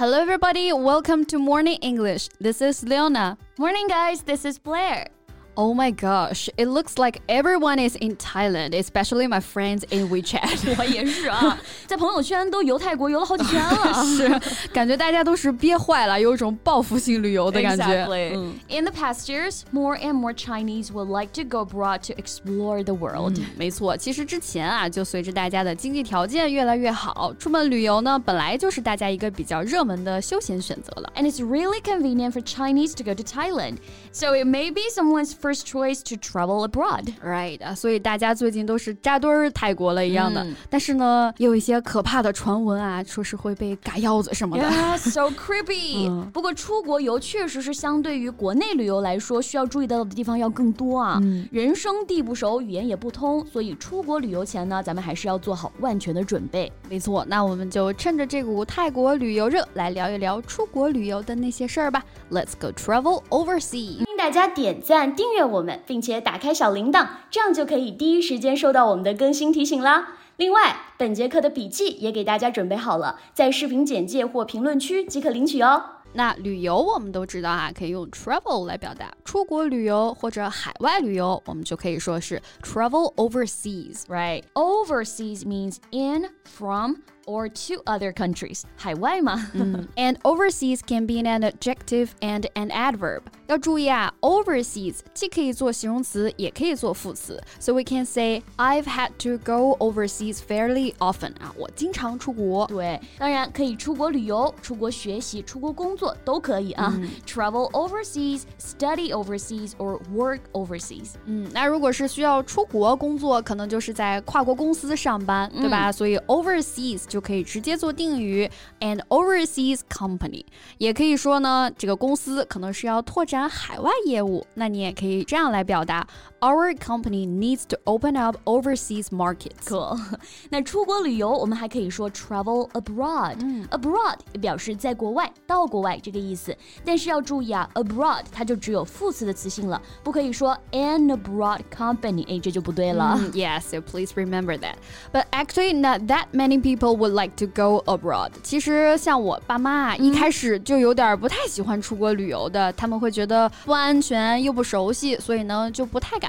Hello, everybody. Welcome to Morning English. This is Leona. Morning, guys. This is Blair. Oh my gosh, it looks like everyone is in Thailand, especially my friends in WeChat. 我也是啊，在朋友圈都游泰国游了好几天了。是，感觉大家都是憋坏了，有一种报复性旅游的感觉。Exactly. In the past years, more and more Chinese would like to go abroad to explore the world. 没错，其实之前啊，就随着大家的经济条件越来越好，出门旅游呢，本来就是大家一个比较热门的休闲选择了。And it's really convenient for Chinese to go to Thailand. So it may be someone's first choice to travel abroad. Right 啊，所以大家最近都是扎堆儿泰国了一样的。嗯、但是呢，也有一些可怕的传闻啊，说是会被嘎腰子什么的。Yeah, so creepy 嗯。不过出国游确实是相对于国内旅游来说，需要注意到的地方要更多啊。嗯、人生地不熟，语言也不通，所以出国旅游前呢，咱们还是要做好万全的准备。没错，那我们就趁着这股泰国旅游热，来聊一聊出国旅游的那些事儿吧。Let's go travel overseas。大家点赞订阅我们，并且打开小铃铛，这样就可以第一时间收到我们的更新提醒啦。另外，本节课的笔记也给大家准备好了，在视频简介或评论区即可领取哦。那旅游我们都知道啊，可以用 travel 来表达，出国旅游或者海外旅游，我们就可以说是 travel overseas，right？Overseas means in, from. or to other countries. 海外嘛。嗯、and overseas can be an adjective and an adverb. 要注意啊，overseas 既可以做形容词，也可以做副词。So we can say I've had to go overseas fairly often. 啊，我经常出国。对，当然可以出国旅游、出国学习、出国工作都可以啊。嗯、Travel overseas, study overseas, or work overseas. 嗯，那如果是需要出国工作，可能就是在跨国公司上班，对吧？所以 overseas 就可以直接做定语，and overseas company，也可以说呢，这个公司可能是要拓展海外业务，那你也可以这样来表达 ，our company needs to open up overseas markets。Cool。那出国旅游，我们还可以说 travel abroad。嗯，abroad 表示在国外，到国外这个意思。但是要注意啊，abroad 它就只有副词的词性了，不可以说 an abroad company，哎，这就不对了。Yes, so please remember that. But actually, not that many people would like to go abroad。其实像我爸妈啊，一开始就有点不太喜欢出国旅游的，他们会觉得不安全又不熟悉，所以呢就不太敢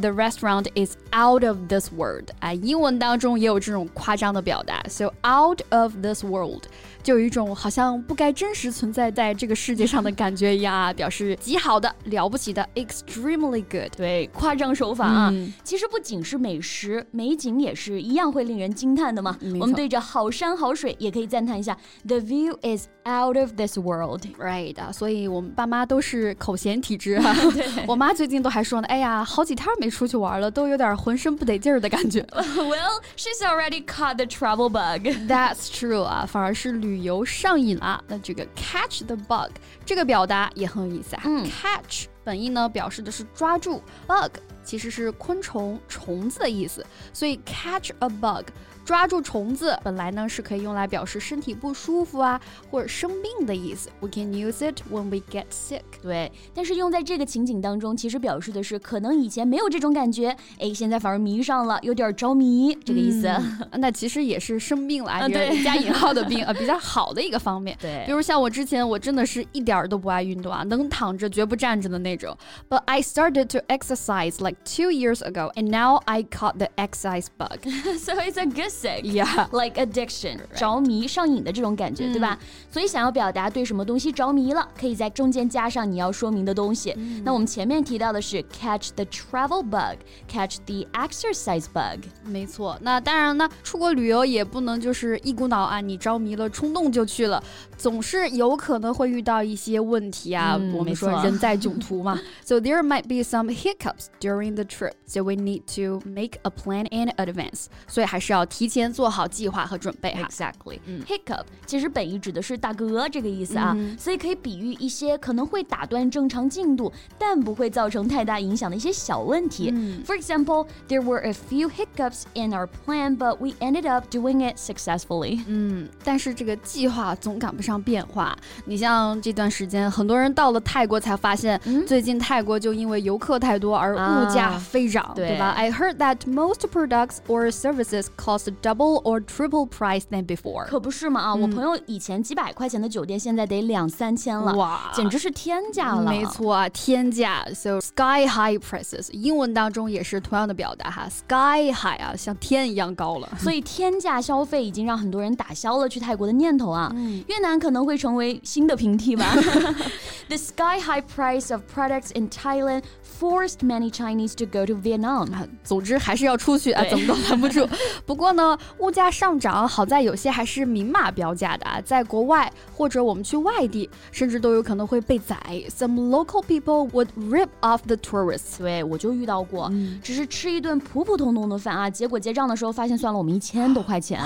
the restaurant is out of this world. 啊，英文当中也有这种夸张的表达，so out of this world。就有一种好像不该真实存在在这个世界上的感觉一样啊，表示极好的、了不起的，extremely good。对，夸张手法啊。嗯、其实不仅是美食，美景也是一样会令人惊叹的嘛。我们对着好山好水也可以赞叹一下，The view is out of this world。Right 啊，所以我们爸妈都是口嫌体直啊。我妈最近都还说呢，哎呀，好几天没出去玩了，都有点浑身不得劲儿的感觉。well, she's already caught the travel bug. That's true 啊，反而是旅旅游上瘾了，那这个 catch the bug 这个表达也很有意思啊。嗯，catch 本意呢表示的是抓住，bug 其实是昆虫、虫子的意思，所以 catch a bug。抓住虫子本来呢是可以用来表示身体不舒服啊或者生病的意思。We can use it when we get sick。对，但是用在这个情景当中，其实表示的是可能以前没有这种感觉，哎，现在反而迷上了，有点着迷这个意思。那其实也是生病了啊，对，加引号的病啊，比较好的一个方面。对，比如像我之前，我真的是一点儿都不爱运动啊，能躺着绝不站着的那种。But I started to exercise like two years ago, and now I caught the exercise bug. so it's a good Yeah, like addiction，着迷、上瘾的这种感觉，对吧？所以想要表达对什么东西着迷了，可以在中间加上你要说明的东西。那我们前面提到的是 catch the travel bug，catch the exercise bug。没错，那当然呢，出国旅游也不能就是一股脑啊，你着迷了，冲动就去了，总是有可能会遇到一些问题啊。我们说人在囧途嘛，so there might be some hiccups during the trip，so we need to make a plan in advance。所以还是要提。 提前做好计划和准备哈。Exactly. Hiccup 其实本意指的是打嗝这个意思啊，所以可以比喻一些可能会打断正常进度，但不会造成太大影响的一些小问题。For example, there were a few hiccups in our plan, but we ended up doing it successfully. 嗯，但是这个计划总赶不上变化。你像这段时间，很多人到了泰国才发现，最近泰国就因为游客太多而物价飞涨，对吧？I heard that most products or services cost double or triple price than before。可不是嘛啊！我朋友以前几百块钱的酒店，现在得两三千了，哇，简直是天价了。没错啊，天价。So sky high prices，英文当中也是同样的表达哈，sky high 啊，像天一样高了。所以天价消费已经让很多人打消了去泰国的念头啊。越南可能会成为新的平替吧。The sky high price of products in Thailand forced many Chinese to go to Vietnam。总之还是要出去啊，怎么都拦不住。不过呢，物价上涨好在有些还是明码标价的啊，在国外或者我们去外地，甚至都有可能会被宰。Some local people would rip off the tourists。对，我就遇到过，只是吃一顿普普通通的饭啊，结果结账的时候发现算了我们一千多块钱。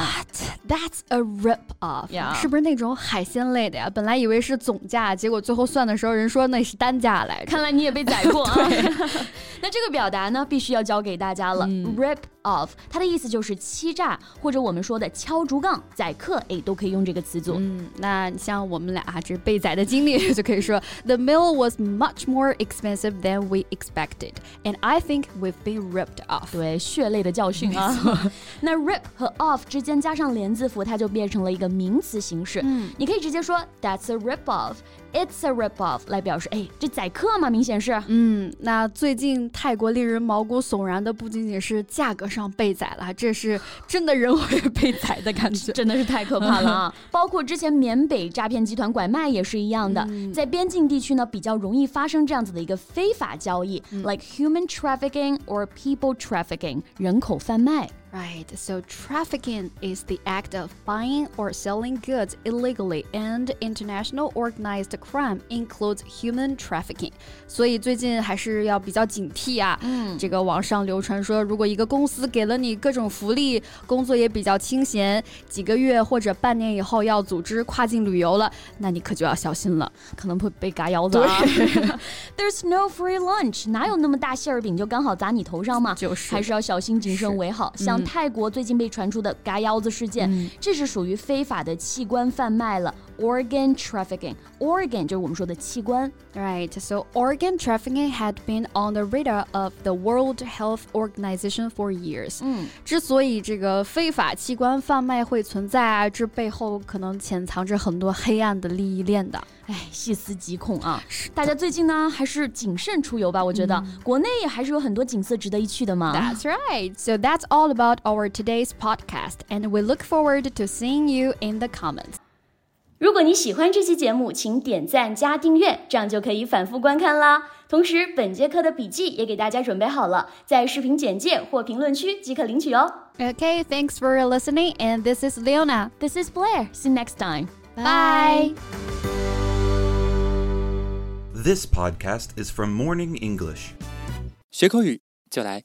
That's a rip off，是不是那种海鲜类的呀？本来以为是总价，结果最后算的时候人说那是单价来着。看来你也被宰过啊。那这个表达呢，必须要教给大家了。Rip off，它的意思就是欺诈，或者我们说的敲竹杠、宰客，哎，都可以用这个词组。嗯，那像我们俩啊这被宰的经历，就可以说 The meal was much more expensive than we expected, and I think we've been ripped off。对，血泪的教训啊。那 rip 和 off 之间加上连字符，它就变成了一个名词形式。嗯，你可以直接说 That's a rip off。It's a rip-off 来表示，哎，这宰客嘛，明显是。嗯，那最近泰国令人毛骨悚然的不仅仅是价格上被宰了，这是 真的人会被宰的感觉，真的是太可怕了啊！包括之前缅北诈骗集团拐卖也是一样的，在边境地区呢比较容易发生这样子的一个非法交易，like human trafficking or people trafficking，人口贩卖。Right, so trafficking is the act of buying or selling goods illegally, and international organized crime includes human trafficking. 所以最近还是要比较警惕啊。嗯，这个网上流传说，如果一个公司给了你各种福利，工作也比较清闲，几个月或者半年以后要组织跨境旅游了，那你可就要小心了，可能会被嘎腰子啊。There's no free lunch，哪有那么大馅儿饼就刚好砸你头上嘛？就是，还是要小心谨慎为好。像 泰国最近被传出的“嘎腰子”事件，这是属于非法的器官贩卖了 （organ trafficking）。organ 就是我们说的器官。Right, so organ trafficking had been on the radar of the World Health Organization for years. 嗯，之所以这个非法器官贩卖会存在啊，这背后可能潜藏着很多黑暗的利益链的。哎，细思极恐啊！大家最近呢，还是谨慎出游吧。我觉得国内也还是有很多景色值得一去的嘛。That's right. So that's all about our today's podcast, and we look forward to seeing you in the comments. 如果你喜欢这期节目，请点赞加订阅，这样就可以反复观看啦。同时，本节课的笔记也给大家准备好了，在视频简介或评论区即可领取哦。Okay, thanks for listening, and this is Leona. This is Blair. See you next time. Bye. This podcast is from Morning English. 学口语就来